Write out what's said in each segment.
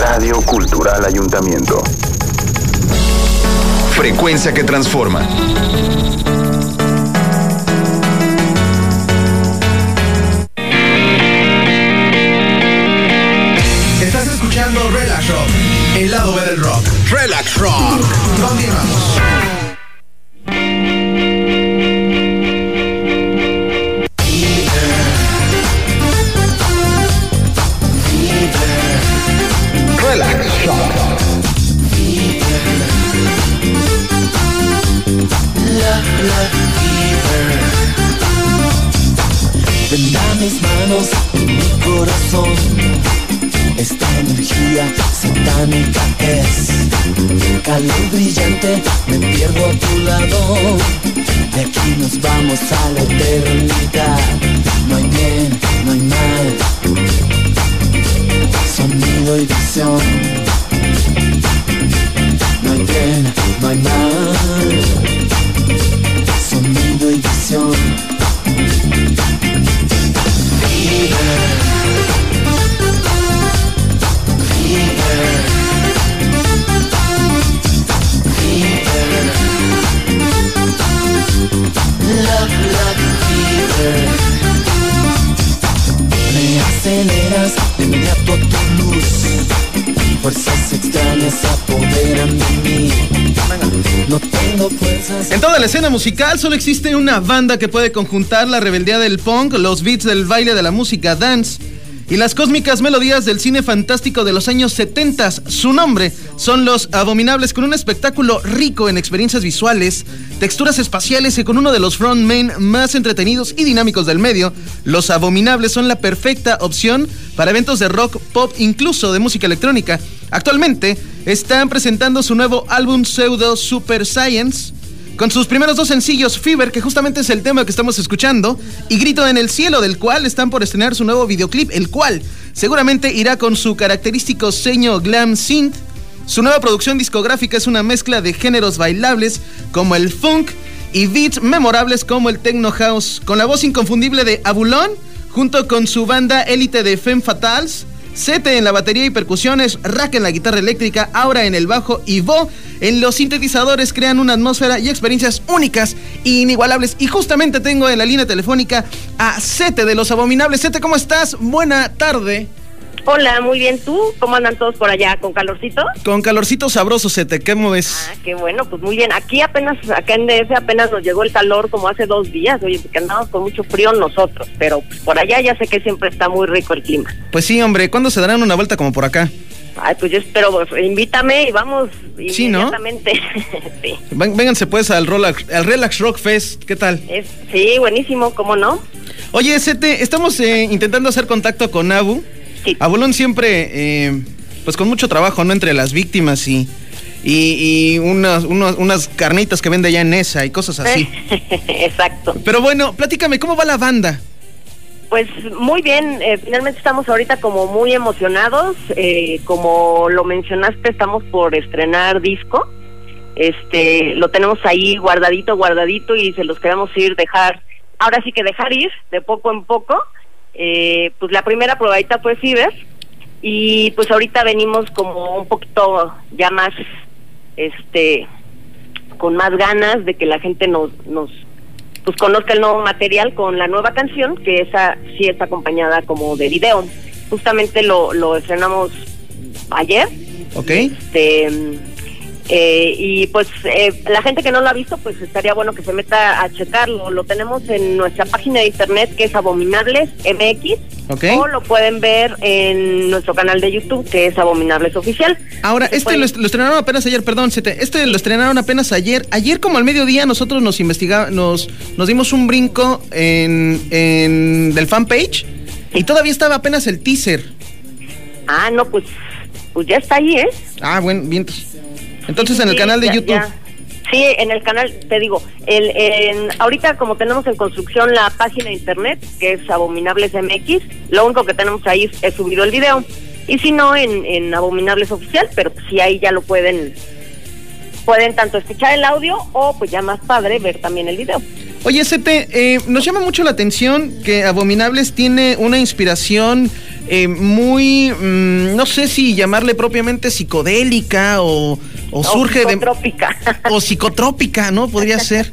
Radio Cultural Ayuntamiento. Frecuencia que transforma. Estás escuchando Relax Rock, el lado B del rock. Relax Rock. Continuamos. Energía satánica es calor brillante, me pierdo a tu lado. De aquí nos vamos a la eternidad. No hay bien, no hay mal. Sonido y visión. En toda la escena musical solo existe una banda que puede conjuntar la rebeldía del punk, los beats del baile de la música dance y las cósmicas melodías del cine fantástico de los años 70. Su nombre son Los Abominables con un espectáculo rico en experiencias visuales, texturas espaciales y con uno de los frontmen más entretenidos y dinámicos del medio. Los Abominables son la perfecta opción para eventos de rock, pop, incluso de música electrónica. Actualmente están presentando su nuevo álbum Pseudo Super Science con sus primeros dos sencillos, Fever, que justamente es el tema que estamos escuchando, y Grito en el Cielo, del cual están por estrenar su nuevo videoclip, el cual seguramente irá con su característico sello glam synth. Su nueva producción discográfica es una mezcla de géneros bailables como el funk y beats memorables como el techno house, con la voz inconfundible de Abulón, junto con su banda élite de Femme Fatales, Sete en la batería y percusiones, Rack en la guitarra eléctrica, Aura en el bajo y Bo en los sintetizadores crean una atmósfera y experiencias únicas e inigualables. Y justamente tengo en la línea telefónica a Sete de Los Abominables. Sete, ¿cómo estás? Buena tarde. Hola, muy bien. ¿Tú? ¿Cómo andan todos por allá? ¿Con calorcito? Con calorcito sabroso, Sete. ¿Cómo ves? Ah, qué bueno, pues muy bien. Aquí apenas, acá en DF apenas nos llegó el calor como hace dos días. Oye, porque andamos con mucho frío nosotros. Pero pues, por allá ya sé que siempre está muy rico el clima. Pues sí, hombre. ¿Cuándo se darán una vuelta como por acá? Ay, pues yo espero, pues, invítame y vamos Sí, ¿no? inmediatamente. sí. Ven- Vénganse pues al Relax, al Relax Rock Fest. ¿Qué tal? Es- sí, buenísimo, ¿cómo no? Oye, Sete, estamos eh, intentando hacer contacto con Abu. Sí. Abulón siempre, eh, pues con mucho trabajo, ¿no? Entre las víctimas y, y, y unas, unos- unas carnitas que vende allá en esa y cosas así. Exacto. Pero bueno, platícame, ¿cómo va la banda? Pues muy bien, eh, finalmente estamos ahorita como muy emocionados, eh, como lo mencionaste, estamos por estrenar disco, este, lo tenemos ahí guardadito, guardadito y se los queremos ir dejar, ahora sí que dejar ir de poco en poco, eh, pues la primera probadita fue Fever y pues ahorita venimos como un poquito ya más, este, con más ganas de que la gente nos, nos pues conozca el nuevo material con la nueva canción, que esa sí está acompañada como de video. Justamente lo, lo estrenamos ayer. ¿Ok? Este, eh, y pues eh, la gente que no lo ha visto, pues estaría bueno que se meta a checarlo. Lo tenemos en nuestra página de internet que es Abominables MX. Ok. O lo pueden ver en nuestro canal de YouTube que es Abominables Oficial. Ahora, Se este pueden- lo, est- lo estrenaron apenas ayer, perdón, este lo estrenaron apenas ayer. Ayer como al mediodía nosotros nos investigamos, nos, nos dimos un brinco en, en del fanpage y todavía estaba apenas el teaser. Ah, no, pues, pues ya está ahí, ¿eh? Ah, bueno, bien. Entonces Sí, en el canal de ya- YouTube. ya. Sí, en el canal, te digo, el, en, ahorita como tenemos en construcción la página de internet, que es Abominables MX, lo único que tenemos ahí es, es subido el video. Y si no, en, en Abominables Oficial, pero si ahí ya lo pueden, pueden tanto escuchar el audio o pues ya más padre ver también el video. Oye, Sete, eh, nos llama mucho la atención que Abominables tiene una inspiración eh, muy, mm, no sé si llamarle propiamente psicodélica o, o surge psicotrópica. de... O psicotrópica, ¿no? Podría ser.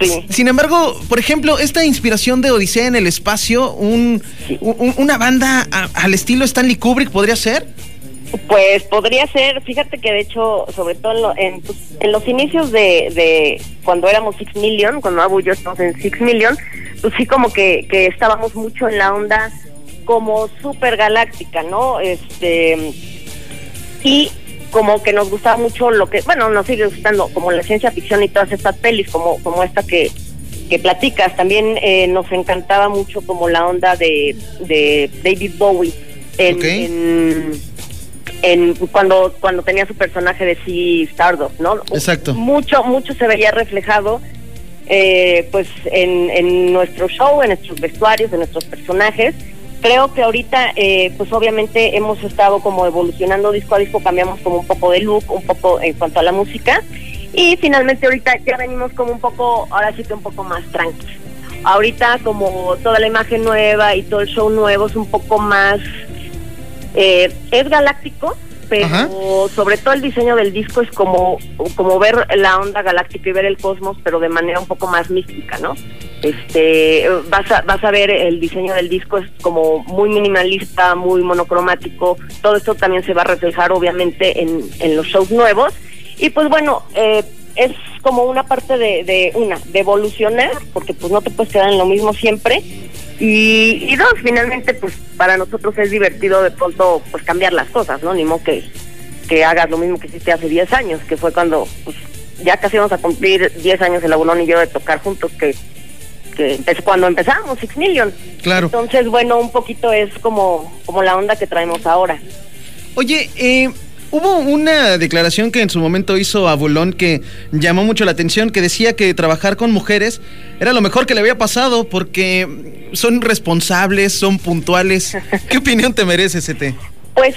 Sí. Sin embargo, por ejemplo, esta inspiración de Odisea en el espacio, un, un- una banda a- al estilo Stanley Kubrick, ¿podría ser? Pues podría ser, fíjate que de hecho, sobre todo en, lo- en, en los inicios de, de cuando éramos Six Million, cuando Abu y yo estamos en Six Million, pues sí como que, que estábamos mucho en la onda como super galáctica, ¿no? Este y como que nos gustaba mucho lo que, bueno, nos sigue gustando como la ciencia ficción y todas estas pelis, como, como esta que, que platicas. También eh, nos encantaba mucho como la onda de, de David Bowie en, en en cuando cuando tenía su personaje de Sea Stardust, ¿no? Exacto. Mucho mucho se veía reflejado eh, pues en, en nuestro show, en nuestros vestuarios, en nuestros personajes. Creo que ahorita, eh, pues obviamente hemos estado como evolucionando disco a disco, cambiamos como un poco de look, un poco en cuanto a la música. Y finalmente ahorita ya venimos como un poco, ahora sí que un poco más tranquilos. Ahorita como toda la imagen nueva y todo el show nuevo es un poco más eh, es galáctico, pero Ajá. sobre todo el diseño del disco es como, como ver la onda galáctica y ver el cosmos, pero de manera un poco más mística, ¿no? Este, vas a, vas a ver el diseño del disco es como muy minimalista, muy monocromático. Todo esto también se va a reflejar obviamente en, en los shows nuevos. Y pues bueno, eh, es como una parte de, de una, de evolucionar, porque pues no te puedes quedar en lo mismo siempre. Y, y dos, finalmente, pues para nosotros es divertido de pronto pues cambiar las cosas, ¿no? Ni modo que, que hagas lo mismo que hiciste hace 10 años, que fue cuando pues, ya casi íbamos a cumplir 10 años el Abulón y yo de tocar juntos, que, que es cuando empezamos, Six Million. Claro. Entonces, bueno, un poquito es como, como la onda que traemos ahora. Oye, eh, hubo una declaración que en su momento hizo Abulón que llamó mucho la atención, que decía que trabajar con mujeres era lo mejor que le había pasado porque son responsables, son puntuales. ¿Qué opinión te merece, CT? Pues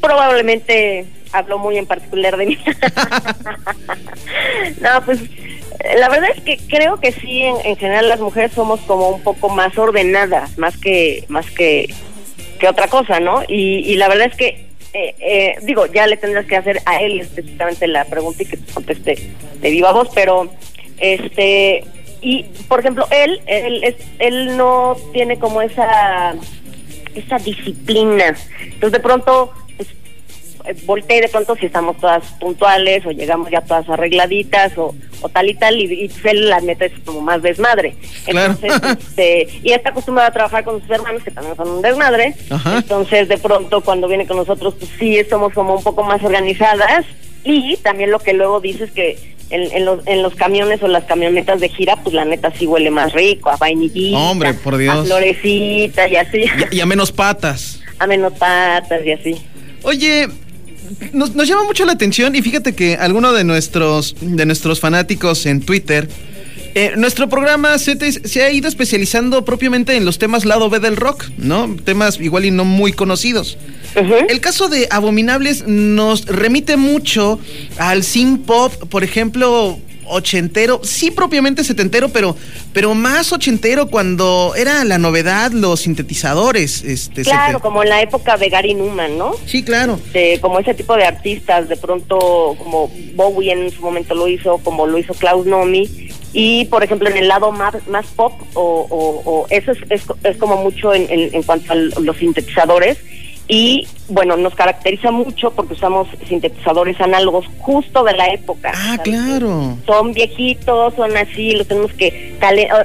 probablemente habló muy en particular de mí. no, pues la verdad es que creo que sí, en, en general las mujeres somos como un poco más ordenadas, más que más que, que otra cosa, ¿no? Y, la verdad es que, eh, eh, digo, ya le tendrás que hacer a él específicamente la pregunta y que te conteste de viva voz, pero este y por ejemplo él él es, él no tiene como esa esa disciplina entonces de pronto y de pronto si estamos todas puntuales o llegamos ya todas arregladitas o, o tal y tal y, y él la neta es como más desmadre Claro. entonces este, y está acostumbrado a trabajar con sus hermanos que también son un desmadre Ajá. entonces de pronto cuando viene con nosotros pues sí somos como un poco más organizadas y también lo que luego dice es que en, en los, en los camiones o las camionetas de gira, pues la neta sí huele más rico, a vainillita, Hombre, por Dios. a florecita y así, Y, y a menos patas. a menotatas y así. Oye, nos, nos llama mucho la atención y fíjate que alguno de nuestros, de nuestros fanáticos en Twitter, eh, nuestro programa se, te- se ha ido especializando propiamente en los temas lado B del rock, ¿no? Temas igual y no muy conocidos. El caso de Abominables nos remite mucho al synth pop, por ejemplo, ochentero, sí propiamente setentero, pero, pero más ochentero cuando era la novedad los sintetizadores. Este, Claro, como en la época de Gary Newman, ¿no? Sí, claro. Como ese tipo de artistas, de pronto como Bowie en su momento lo hizo, como lo hizo Klaus Nomi, y por ejemplo en el lado más, más pop, o, o- o eso es, es, es como mucho en, en- en cuanto a los sintetizadores, y bueno, nos caracteriza mucho porque usamos sintetizadores análogos justo de la época. Ah, ¿sabes? claro. son viejitos, son así, los tenemos que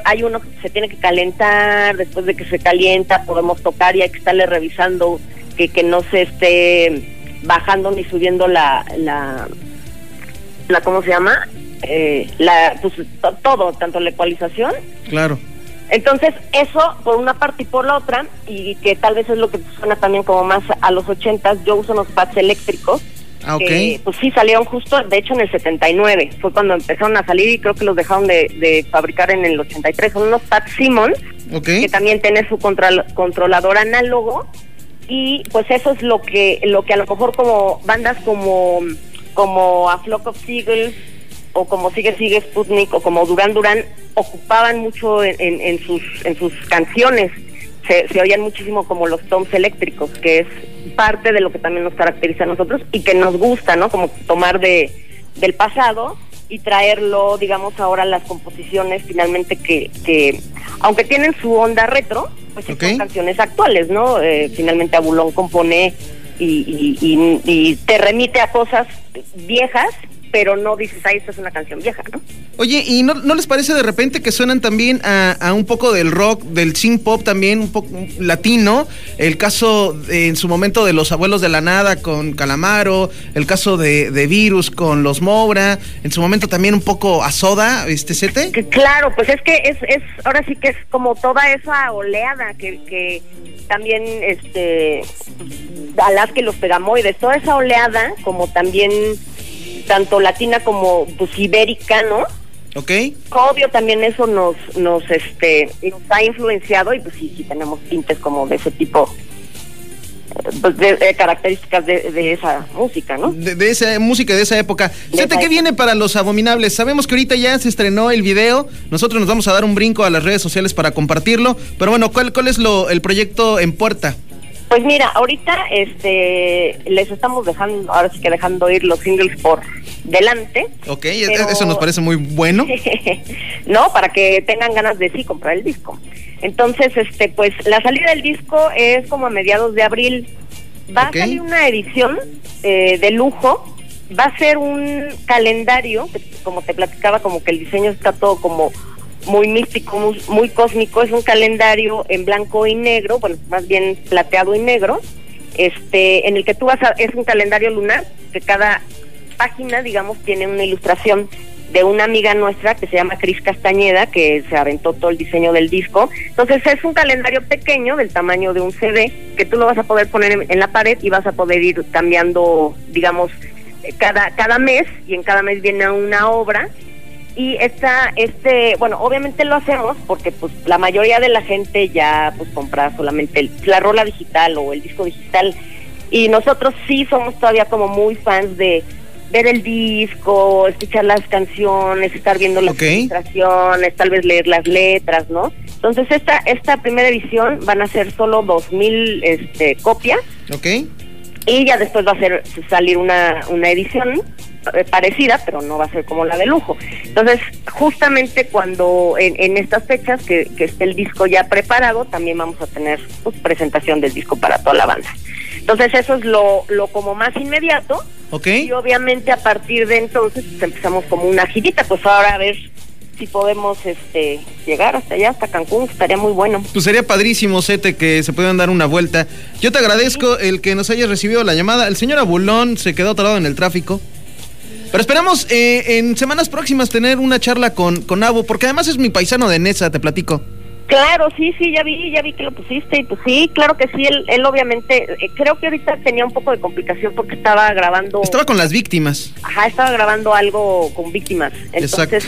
hay uno que se tiene que calentar, después de que se calienta podemos tocar y hay que estarle revisando que, que no se esté bajando ni subiendo la la, la ¿cómo se llama? Eh, la pues to- todo, tanto la ecualización Claro. Entonces, eso por una parte y por la otra, y que tal vez es lo que suena también como más a los ochentas, yo uso unos pads eléctricos. Ah, ok. que, pues sí, salieron justo, de hecho, en el 79. Fue cuando empezaron a salir y creo que los dejaron de, de fabricar en el 83. Son unos pads Siemens, Ok. que también tiene su control- controlador análogo. Y pues eso es lo que, lo que a lo mejor como bandas como, como A Flock of Seagulls o como Sigue Sigue Sputnik o como Duran Duran ocupaban mucho en, en- en sus en sus canciones se, se oían muchísimo como los toms eléctricos, que es parte de lo que también nos caracteriza a nosotros y que nos gusta, ¿no? Como tomar de del pasado y traerlo, digamos, ahora a las composiciones finalmente que, que aunque tienen su onda retro, pues sí Ok. son canciones actuales, ¿no? Eh, finalmente Abulón compone y, y, y- y te remite a cosas viejas, pero no dices, ay, esta es una canción vieja, ¿no? Oye, ¿y no, no les parece de repente que suenan también a, a un poco del rock, del synth pop también, un poco latino? El caso de- en su momento de los abuelos de la nada con Calamaro, el caso de, de Virus con los Mobra, en su momento también un poco a Soda, este sete. Que claro, pues es que es, es ahora sí que es como toda esa oleada que, que también este Alaska y los Pegamoides, toda esa oleada como también tanto latina como pues ibérica, ¿no? ¿Ok? Obvio también eso nos nos este nos ha influenciado y pues sí sí tenemos tintes como de ese tipo pues, de, de características de, de esa música, ¿no? De, de esa música de esa época. Esa ¿qué viene para los abominables? Sabemos que ahorita ya se estrenó el video. Nosotros nos vamos a dar un brinco a las redes sociales para compartirlo. Pero bueno, ¿cuál, cuál es lo, el proyecto en puerta? Pues mira, ahorita este les estamos dejando, ahora sí que dejando ir los singles por delante. Ok, e- Pero- eso nos parece muy bueno. no, para que tengan ganas de sí comprar el disco. Entonces, este, pues la salida del disco es como a mediados de abril. Va a salir una edición eh, de lujo. Va a ser un calendario, que, como te platicaba, como que el diseño está todo como muy místico, muy, muy cósmico. Es un calendario en blanco y negro, bueno, más bien plateado y negro, este, en el que tú vas a, es un calendario lunar, que cada página, digamos, tiene una ilustración de una amiga nuestra que se llama Cris Castañeda, que se aventó todo el diseño del disco. Entonces es un calendario pequeño del tamaño de un CD que tú lo vas a poder poner en, en la pared y vas a poder ir cambiando, digamos, eh, cada, cada mes y en cada mes viene una obra y esta este bueno obviamente lo hacemos porque pues la mayoría de la gente ya pues compra solamente el- la rola digital o el disco digital y nosotros sí somos todavía como muy fans de ver el disco escuchar las canciones estar viendo las Ok. ilustraciones tal vez leer las letras no entonces esta esta primera edición van a ser solo dos mil este copias ¿Ok? y ya después va a ser salir una, una edición parecida, pero no va a ser como la de lujo. Entonces, justamente cuando en, en estas fechas que, que esté el disco ya preparado, también vamos a tener pues, presentación del disco para toda la banda. Entonces, eso es lo, lo como más inmediato. ¿Ok? Y obviamente a partir de entonces pues, empezamos como una girita, pues ahora a ver si podemos este llegar hasta allá, hasta Cancún, estaría muy bueno. Pues sería padrísimo, Sete, que se puedan dar una vuelta. Yo te agradezco el que nos hayas recibido la llamada. El señor Abulón se quedó atorado en el tráfico. Pero esperamos eh, en semanas próximas tener una charla con, con Abu, porque además es mi paisano de Nesa, te platico. Claro, sí, sí, ya vi, ya vi que lo pusiste y pues sí, claro que sí, él, él obviamente, eh, creo que ahorita tenía un poco de complicación porque estaba grabando, Estaba con las víctimas. ajá, estaba grabando algo con víctimas, entonces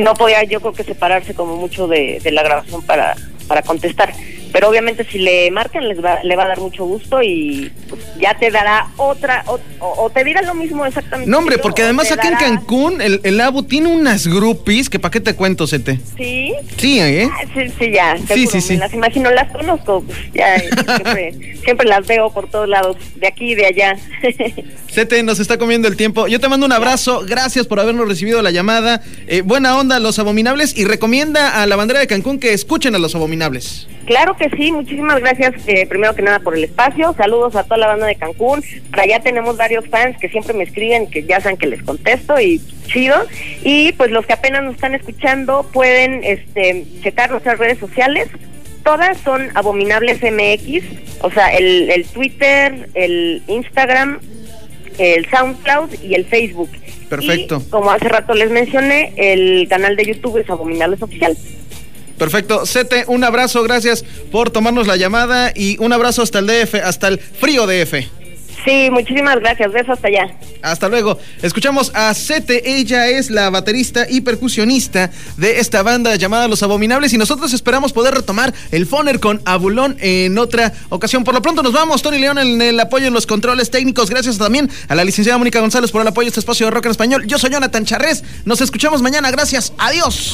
no podía yo creo que separarse como mucho de, de la grabación para, para contestar, pero obviamente si le marcan les va, le va a dar mucho gusto y pues, ya te dará otra, o, te dirá lo mismo exactamente. No, hombre, porque además te acá en dará- Cancún el, el Abu tiene unas groupies que pa' qué te cuento, Sete. Sí, Sí, ¿eh? Ah, Sí, sí, ya. Sí, seguro, sí, sí. me Las imagino, las conozco. pues, ya, eh, siempre, siempre las veo por todos lados, de aquí y de allá. Sete, nos está comiendo el tiempo. Yo te mando un abrazo. Gracias por habernos recibido la llamada. Eh, buena onda, Los Abominables. Y recomienda a la bandera de Cancún que escuchen a Los Abominables. Claro que sí, muchísimas gracias, eh, primero que nada, por el espacio. Saludos a toda la banda de Cancún. Por allá tenemos varios fans que siempre me escriben, que ya saben que les contesto y chido. Y pues los que apenas nos están escuchando pueden este, checar nuestras redes sociales. Todas son Abominables MX, o sea, el, el Twitter, el Instagram, el SoundCloud y el Facebook. Perfecto. Y, como hace rato les mencioné, el canal de YouTube es Abominables Oficial. Perfecto. Sete, un abrazo. Gracias por tomarnos la llamada. Y un abrazo hasta el DF, hasta el frío DF. Sí, muchísimas gracias. Besos hasta allá. Hasta luego. Escuchamos a Sete. Ella es la baterista y percusionista de esta banda llamada Los Abominables. Y nosotros esperamos poder retomar el Foner con Abulón en otra ocasión. Por lo pronto nos vamos. Tony León en el apoyo en los controles técnicos. Gracias también a la licenciada Mónica González por el apoyo a este espacio de rock en español. Yo soy Jonathan Charrés. Nos escuchamos mañana. Gracias. Adiós.